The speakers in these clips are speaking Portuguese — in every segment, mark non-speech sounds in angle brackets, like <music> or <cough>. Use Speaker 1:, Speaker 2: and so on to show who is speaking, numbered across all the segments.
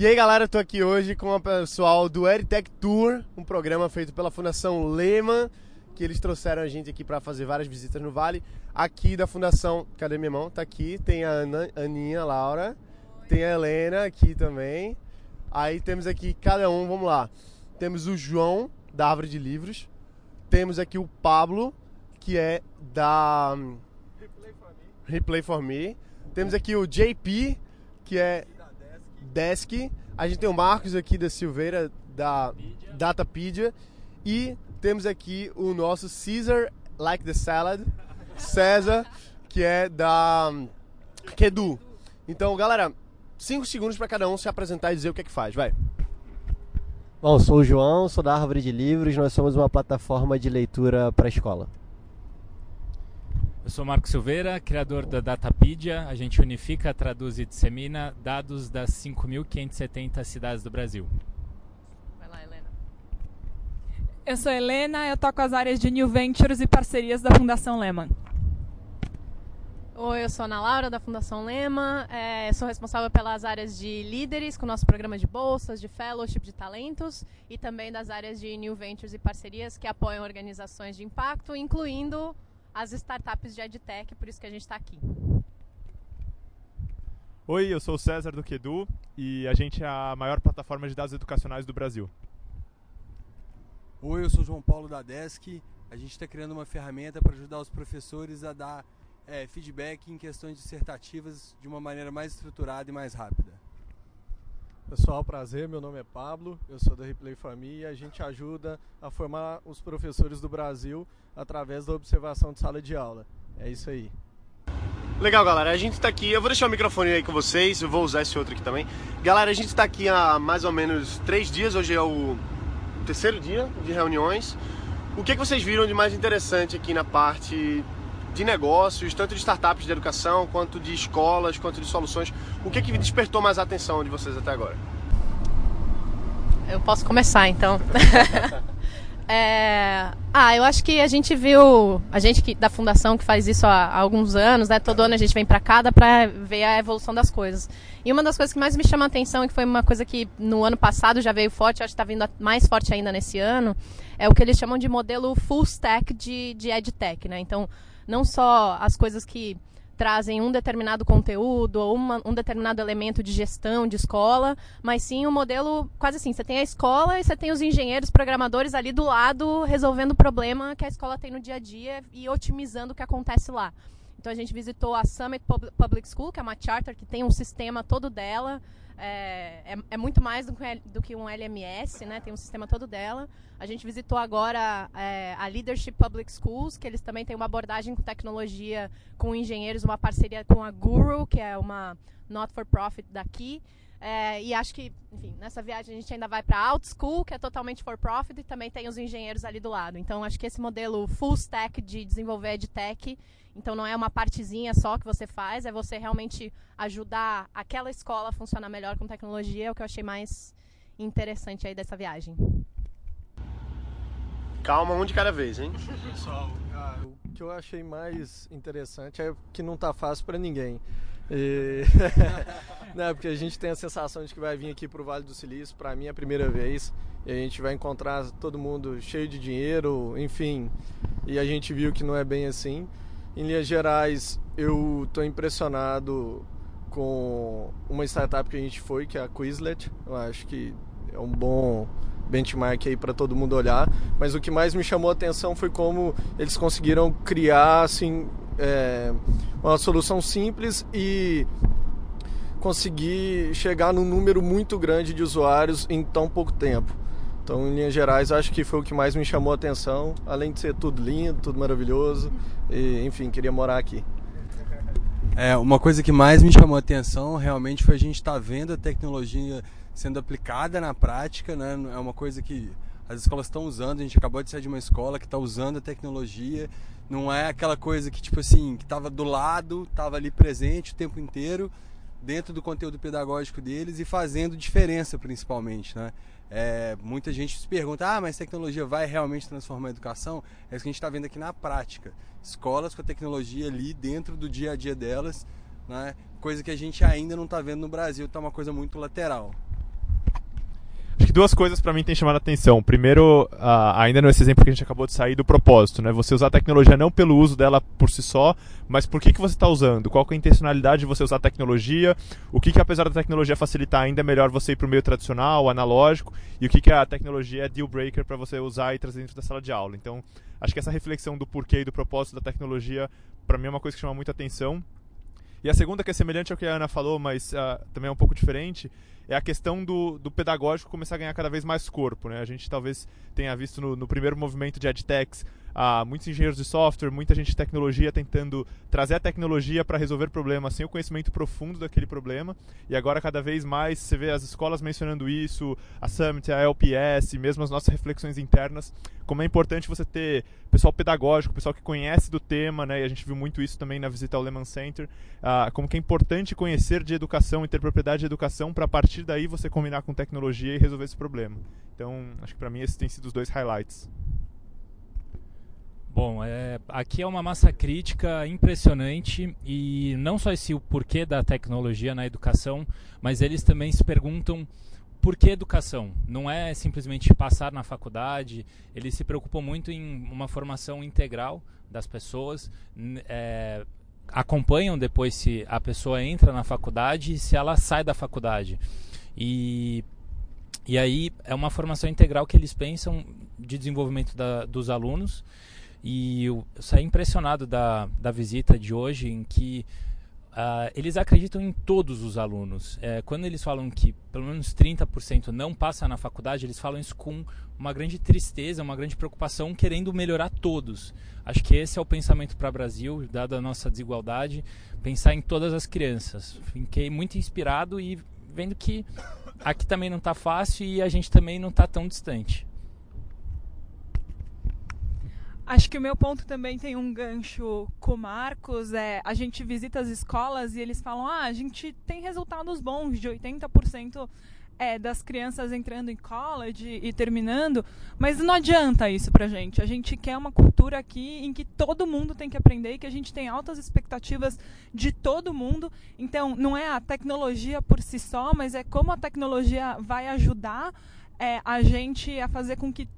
Speaker 1: E aí, galera, eu tô aqui hoje com o pessoal do EdTech Tour, um programa feito pela Fundação Lehman, que eles trouxeram a gente aqui para fazer várias visitas no Vale. Aqui da Fundação, cadê minha mão? Tá aqui, tem a Ana, Aninha, Laura, tem a Helena aqui também. Aí temos aqui cada um, vamos lá. Temos o João, da Árvore de Livros. Temos aqui o Pablo, que é da
Speaker 2: Replay for me.
Speaker 1: Replay for Me. Temos aqui o JP, que é
Speaker 2: Desk.
Speaker 1: A gente tem o Marcos aqui da Silveira, da Datapedia. E temos aqui o nosso Caesar Like the Salad, César, que é da Kedu. Então, galera, 5 segundos para cada um se apresentar e dizer o que é que faz. Vai.
Speaker 3: Bom, sou o João, sou da Árvore de Livros, nós somos uma plataforma de leitura para a escola.
Speaker 4: Eu sou Marco Silveira, criador da Datapedia. A gente unifica, traduz e dissemina dados das 5.570 cidades do Brasil.
Speaker 5: Vai lá, Helena.
Speaker 6: Eu sou Helena, eu toco as áreas de New Ventures e parcerias da Fundação Lehman.
Speaker 5: Oi, eu sou a Ana Laura, da Fundação Lema. É, sou responsável pelas áreas de líderes, com o nosso programa de bolsas, de fellowship de talentos, e também das áreas de New Ventures e parcerias que apoiam organizações de impacto, incluindo as startups de EdTech, por isso que a gente está aqui.
Speaker 2: Oi, eu sou o César do Quedu e a gente é a maior plataforma de dados educacionais do Brasil.
Speaker 7: Oi, eu sou o João Paulo da Desk. A gente está criando uma ferramenta para ajudar os professores a dar é, feedback em questões dissertativas de uma maneira mais estruturada e mais rápida.
Speaker 8: Pessoal, prazer. Meu nome é Pablo, eu sou da Replay Me e a gente ajuda a formar os professores do Brasil através da observação de sala de aula. É isso aí.
Speaker 1: Legal, galera. A gente tá aqui. Eu vou deixar o microfone aí com vocês. Eu vou usar esse outro aqui também. Galera, a gente tá aqui há mais ou menos três dias. Hoje é o terceiro dia de reuniões. O que, que vocês viram de mais interessante aqui na parte de negócios, tanto de startups de educação, quanto de escolas, quanto de soluções? O que, que despertou mais a atenção de vocês até agora?
Speaker 5: Eu posso começar, então. <laughs> É, Ah, eu acho que a gente viu, a gente que, da fundação que faz isso há, há alguns anos, né? Todo ano a gente vem pra cá dá pra ver a evolução das coisas. E uma das coisas que mais me chama a atenção, e que foi uma coisa que no ano passado já veio forte, acho que tá vindo mais forte ainda nesse ano, é o que eles chamam de modelo full stack de, de EdTech, né? Então, não só as coisas que trazem um determinado conteúdo ou uma- um determinado elemento de gestão de escola, mas sim um modelo quase assim, você tem a escola e você tem os engenheiros, programadores ali do lado resolvendo o problema que a escola tem no dia a dia e otimizando o que acontece lá. Então a gente visitou a Summit Pub- Public School, que é uma charter que tem um sistema todo dela, é, é, é muito mais do que, um L- do que um LMS, né? Tem um sistema todo dela. A gente visitou agora é, a Leadership Public Schools, que eles também têm uma abordagem com tecnologia, com engenheiros, uma parceria com a Guru, que é uma not-for-profit daqui. É, e acho que, enfim, nessa viagem a gente ainda vai para a Out School, que é totalmente for-profit, e também tem os engenheiros ali do lado. Então, acho que esse modelo full stack de desenvolver EdTech, então não é uma partezinha só que você faz, é você realmente ajudar aquela escola a funcionar melhor com tecnologia, é o que eu achei mais interessante aí dessa viagem.
Speaker 1: Calma, um de cada vez, hein? <laughs>
Speaker 8: Pessoal, ah, o que eu achei mais interessante é que não tá fácil para ninguém. E... <laughs> né, porque a gente tem a sensação de que vai vir aqui pro Vale do Silício, para mim é a primeira vez, e a gente vai encontrar todo mundo cheio de dinheiro, enfim, e a gente viu que não é bem assim. Em linhas gerais, eu tô impressionado com uma startup que a gente foi, que é a Quizlet. Eu acho que é um bom benchmark aí para todo mundo olhar. Mas o que mais me chamou a atenção foi como eles conseguiram criar assim é, uma solução simples e conseguir chegar num número muito grande de usuários em tão pouco tempo. Então, em linhas gerais, acho que foi o que mais me chamou a atenção, além de ser tudo lindo, tudo maravilhoso, e, enfim, queria morar aqui.
Speaker 7: É, uma coisa que mais me chamou a atenção realmente foi a gente estar vendo a tecnologia sendo aplicada na prática, né? É uma coisa que as escolas estão usando, a gente acabou de sair de uma escola que está usando a tecnologia, não é aquela coisa que tipo assim, que estava do lado, estava ali presente o tempo inteiro, dentro do conteúdo pedagógico deles e fazendo diferença principalmente, né? É, muita gente se pergunta, ah, mas tecnologia vai realmente transformar a educação? É isso que a gente está vendo aqui na prática. Escolas com a tecnologia ali dentro do dia a dia delas, né? coisa que a gente ainda não está vendo no Brasil, está uma coisa muito lateral.
Speaker 2: Acho que duas coisas para mim têm chamado a atenção. Primeiro, uh, ainda nesse exemplo que a gente acabou de sair do propósito, né? Você usar a tecnologia não pelo uso dela por si só, mas por que, que você está usando? Qual é a intencionalidade de você usar a tecnologia? O que, que apesar da tecnologia facilitar, ainda é melhor você ir para o meio tradicional, analógico? E o que, que a tecnologia é deal breaker para você usar e trazer dentro da sala de aula? Então, acho que essa reflexão do porquê e do propósito da tecnologia, para mim é uma coisa que chama muita atenção. E a segunda, que é semelhante ao que a Ana falou, mas uh, também é um pouco diferente, é a questão do, do pedagógico começar a ganhar cada vez mais corpo. Né? A gente talvez tenha visto no, no primeiro movimento de EdTechs ah, muitos engenheiros de software, muita gente de tecnologia tentando trazer a tecnologia para resolver problemas sem o conhecimento profundo daquele problema. E agora, cada vez mais, você vê as escolas mencionando isso, a Summit, a LPS, mesmo as nossas reflexões internas, como é importante você ter pessoal pedagógico, pessoal que conhece do tema, né? e a gente viu muito isso também na visita ao Lehman Center, ah, como que é importante conhecer de educação e ter propriedade de educação para a partir daí você combinar com tecnologia e resolver esse problema. Então, acho que para mim esses têm sido os dois highlights.
Speaker 4: Bom, é, aqui é uma massa crítica impressionante e não só esse o porquê da tecnologia na educação, mas eles também se perguntam por que educação? Não é simplesmente passar na faculdade, eles se preocupam muito em uma formação integral das pessoas, é, acompanham depois se a pessoa entra na faculdade e se ela sai da faculdade. E, e aí é uma formação integral que eles pensam de desenvolvimento da, dos alunos e eu saí impressionado da, da visita de hoje, em que uh, eles acreditam em todos os alunos. É, quando eles falam que pelo menos 30% não passa na faculdade, eles falam isso com uma grande tristeza, uma grande preocupação, querendo melhorar todos. Acho que esse é o pensamento para o Brasil, dada a nossa desigualdade, pensar em todas as crianças. Fiquei muito inspirado e vendo que aqui também não está fácil e a gente também não está tão distante.
Speaker 6: Acho que o meu ponto também tem um gancho com o Marcos. É, a gente visita as escolas e eles falam: ah, a gente tem resultados bons de 80% é, das crianças entrando em college e terminando, mas não adianta isso pra gente. A gente quer uma cultura aqui em que todo mundo tem que aprender e que a gente tem altas expectativas de todo mundo. Então, não é a tecnologia por si só, mas é como a tecnologia vai ajudar é, a gente a fazer com que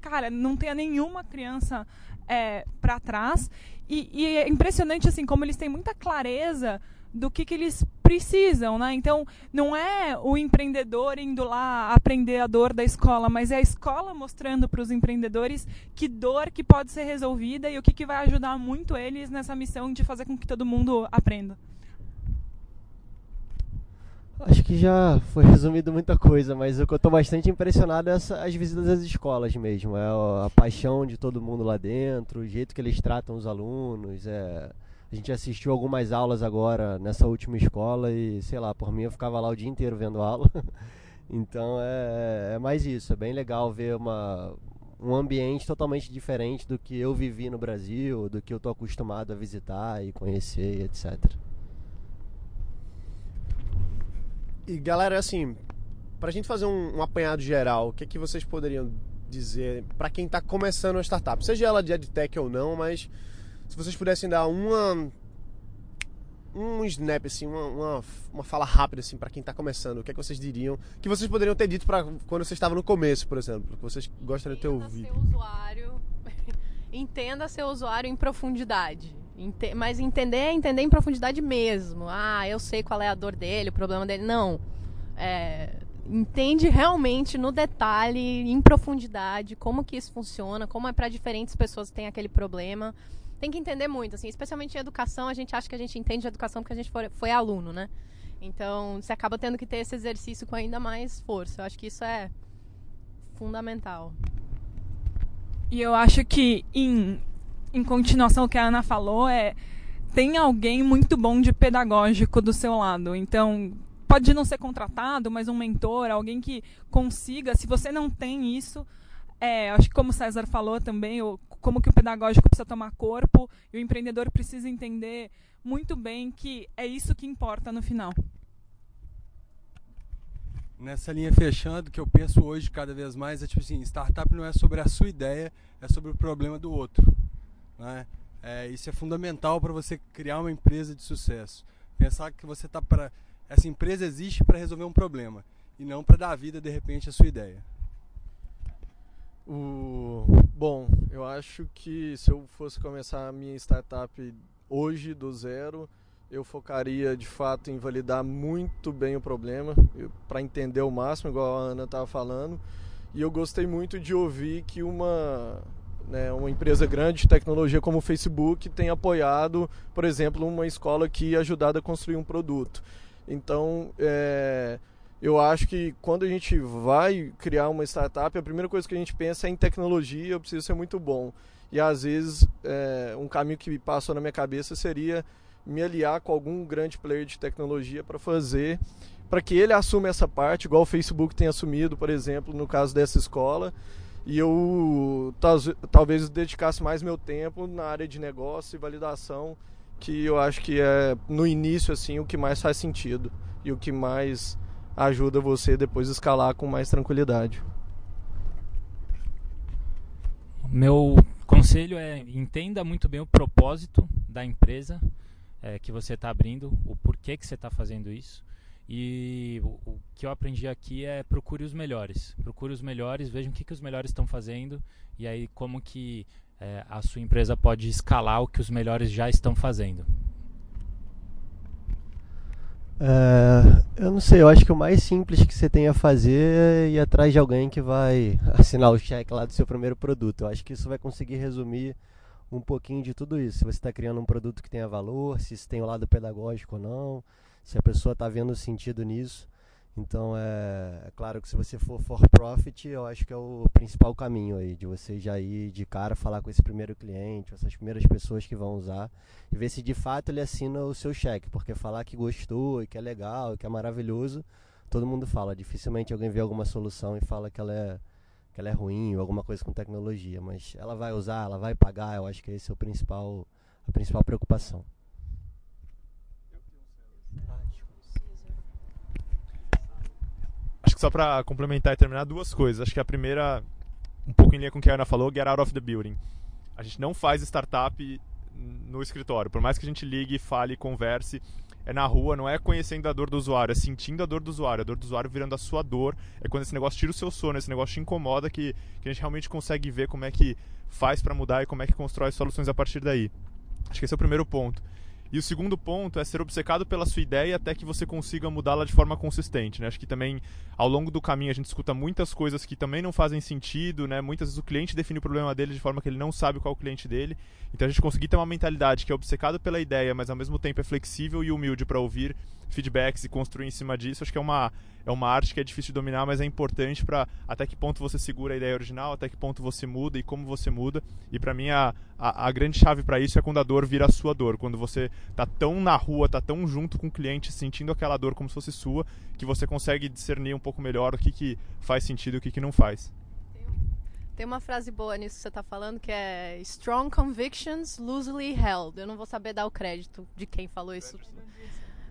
Speaker 6: cara, não tenha nenhuma criança é, para trás. E, e, é impressionante assim como eles têm muita clareza do que, que eles precisam, né? Então, não é o empreendedor indo lá aprender a dor da escola, mas é a escola mostrando para os empreendedores que dor que pode ser resolvida e o que, que vai ajudar muito eles nessa missão de fazer com que todo mundo aprenda.
Speaker 3: Acho que já foi resumido muita coisa, mas o que eu estou bastante impressionado é as visitas às escolas mesmo. É a, paixão de todo mundo lá dentro, o jeito que eles tratam os alunos. É, a gente assistiu algumas aulas agora nessa última escola e, sei lá, por mim eu ficava lá o dia inteiro vendo aula. <laughs> então é, é mais isso, é bem legal ver uma, um ambiente totalmente diferente do que eu vivi no Brasil, do que eu estou acostumado a visitar e conhecer, etc.
Speaker 1: E galera, assim, pra gente fazer um, um apanhado geral, o que, é que vocês poderiam dizer para quem tá começando uma startup? Seja ela de EdTech ou não, mas se vocês pudessem dar uma um snap assim, uma, uma, uma fala rápida assim para quem tá começando, o que é que vocês diriam? Que vocês poderiam ter dito para quando vocês estavam no começo, por exemplo, que vocês gostariam de ter ouvido.
Speaker 5: Seu usuário, <laughs> entenda seu usuário em profundidade. Ente mas entender é entender em profundidade mesmo. Ah, eu sei qual é a dor dele, o problema dele. Não. É, entende realmente no detalhe, em profundidade, como que isso funciona, como é para diferentes pessoas que têm aquele problema. Tem que entender muito, assim, especialmente em educação, a gente acha que a gente entende educação porque a gente foi, foi aluno, né? Então, você acaba tendo que ter esse exercício com ainda mais força. Eu acho que isso é fundamental.
Speaker 6: E eu acho que em em continuação ao que a Ana falou, é tem alguém muito bom de pedagógico do seu lado. Então, pode não ser contratado, mas um mentor, alguém que consiga. Se você não tem isso, é, acho que como o César falou também, o, como que o pedagógico precisa tomar corpo e o empreendedor precisa entender muito bem que é isso que importa no final.
Speaker 7: Nessa linha fechando, que eu penso hoje cada vez mais é tipo assim, startup não é sobre a sua ideia, é sobre o problema do outro. Né? É, isso é fundamental para você criar uma empresa de sucesso. Pensar que você está para essa empresa existe para resolver um problema. e não para dar vida de repente à sua ideia.
Speaker 8: O... Bom, eu acho que se eu fosse começar a minha startup hoje do zero, eu focaria de fato em validar muito bem o problema, para entender o máximo, igual a Ana estava falando. E eu gostei muito de ouvir que uma, né, uma empresa grande de tecnologia como o Facebook tem apoiado, por exemplo, uma escola que ajudado a construir um produto. Então, é, eu acho que quando a gente vai criar uma startup, a primeira coisa que a gente pensa é em tecnologia, eu preciso ser muito bom. E às vezes, é, um caminho que passou na minha cabeça seria me aliar com algum grande player de tecnologia para fazer, para que ele assuma essa parte, igual o Facebook tem assumido, por exemplo, no caso dessa escola, e eu talvez dedicasse mais meu tempo na área de negócio e validação, que eu acho que é no início assim o que mais faz sentido e o que mais ajuda você depois escalar com mais tranquilidade.
Speaker 4: Meu conselho é entenda muito bem o propósito da empresa é, que você está abrindo, o porquê que você está fazendo isso. E o, o, que eu aprendi aqui é procure os melhores. Procure os melhores, veja o que, que os melhores estão fazendo e aí como que é, a sua empresa pode escalar o que os melhores já estão fazendo.
Speaker 3: É, eu não sei, eu acho que o mais simples que você tem a fazer é ir atrás de alguém que vai <laughs> assinar o cheque lá do seu primeiro produto. Eu acho que isso vai conseguir resumir um pouquinho de tudo isso. Se você está criando um produto que tenha valor, se isso tem o um lado pedagógico ou não, se a pessoa está vendo sentido nisso. Então é, é, claro que se você for for profit, eu acho que é o principal caminho aí, de você já ir de cara falar com esse primeiro cliente, essas primeiras pessoas que vão usar, e ver se de fato ele assina o seu cheque, porque falar que gostou e que é legal e que é maravilhoso, todo mundo fala. Dificilmente alguém vê alguma solução e fala que ela é que ela é ruim ou alguma coisa com tecnologia, mas ela vai usar, ela vai pagar, eu acho que esse é o principal a principal preocupação.
Speaker 2: Acho que só para complementar e terminar duas coisas. Acho que a primeira, um pouco em linha com o que a Ana falou, get out of the building. A gente não faz startup no escritório. Por mais que a gente ligue, fale, converse, é na rua, não é conhecendo a dor do usuário, é sentindo a dor do usuário. A dor do usuário virando a sua dor. É quando esse negócio tira o seu sono, esse negócio te incomoda, que, que a gente realmente consegue ver como é que faz para mudar e como é que constrói soluções a partir daí. Acho que esse é o primeiro ponto. E o segundo ponto é ser obcecado pela sua ideia até que você consiga mudá-la de forma consistente. Né? Acho que também ao longo do caminho a gente escuta muitas coisas que também não fazem sentido. Né? Muitas vezes o cliente define o problema dele de forma que ele não sabe qual é o cliente dele. Então a gente conseguir ter uma mentalidade que é obcecado pela ideia, mas ao mesmo tempo é flexível e humilde para ouvir feedbacks e construir em cima disso, acho que é uma, é uma arte que é difícil de dominar, mas é importante para até que ponto você segura a ideia original, até que ponto você muda e como você muda. E para mim a, a, a, grande chave para isso é quando a dor vira a sua dor, quando você tá tão na rua, tá tão junto com o cliente, sentindo aquela dor como se fosse sua, que você consegue discernir um pouco melhor o que, que faz sentido e o que, que não faz.
Speaker 5: Tem uma frase boa nisso que você está falando que é Strong convictions loosely held. Eu não vou saber dar o crédito de quem falou isso.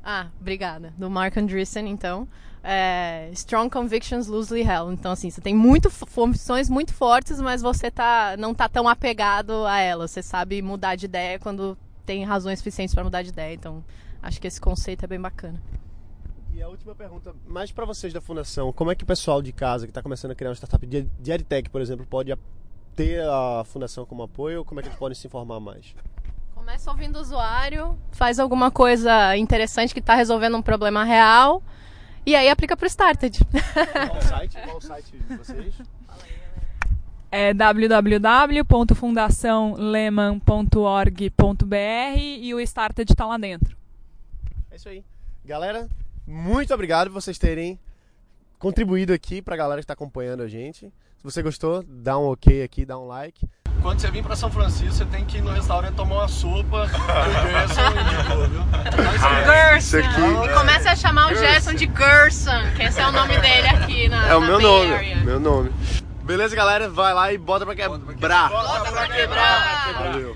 Speaker 5: Ah, obrigada. Do Mark Andreessen, então. É, strong convictions loosely held. Então, assim, você tem muito funções muito fortes, mas você tá, não tá tão apegado a elas. Você sabe mudar de ideia quando tem razões suficientes para mudar de ideia. Então, acho que esse conceito é bem bacana.
Speaker 1: E a última pergunta, mais para vocês da fundação, como é que o pessoal de casa que está começando a criar uma startup de, EdTech, por exemplo, pode ter a fundação como apoio como é que eles podem se informar mais?
Speaker 5: Começa ouvindo o usuário, faz alguma coisa interessante que está resolvendo um problema real e aí aplica para o Started. <laughs>
Speaker 1: Qual o site? Qual o site de vocês?
Speaker 6: É www.fundaçãoleman.org.br e o Started está lá dentro.
Speaker 1: É isso aí. Galera, muito obrigado por vocês terem contribuído aqui para a galera que está acompanhando a gente. Se você gostou, dá um ok aqui, dá um like. Quando você vir para São Francisco, você tem que ir no restaurante tomar uma sopa que o Gerson indicou, viu?
Speaker 5: Gerson! Aqui... E começa a chamar o Gerson de Gerson, que esse é o nome dele aqui na
Speaker 1: É o
Speaker 5: na
Speaker 1: meu
Speaker 5: Bay
Speaker 1: nome,
Speaker 5: Area.
Speaker 1: meu nome. Beleza, galera? Vai lá e bota pra quebrar.
Speaker 5: Bota pra quebrar!
Speaker 1: Valeu.